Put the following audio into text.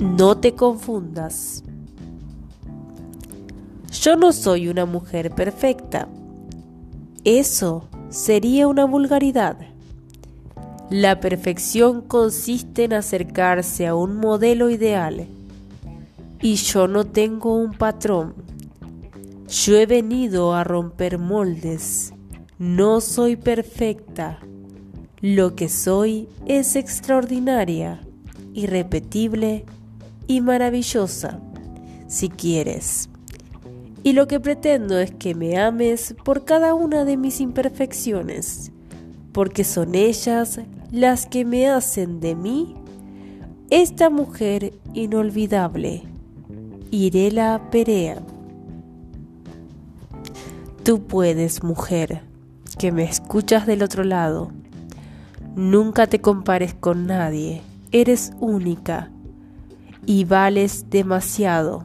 No te confundas. Yo no soy una mujer perfecta. Eso sería una vulgaridad. La perfección consiste en acercarse a un modelo ideal. Y yo no tengo un patrón. Yo he venido a romper moldes. No soy perfecta. Lo que soy es extraordinaria, irrepetible y maravillosa, si quieres. Y lo que pretendo es que me ames por cada una de mis imperfecciones, porque son ellas las que me hacen de mí esta mujer inolvidable, Irela Perea. Tú puedes, mujer, que me escuchas del otro lado. Nunca te compares con nadie, eres única y vales demasiado.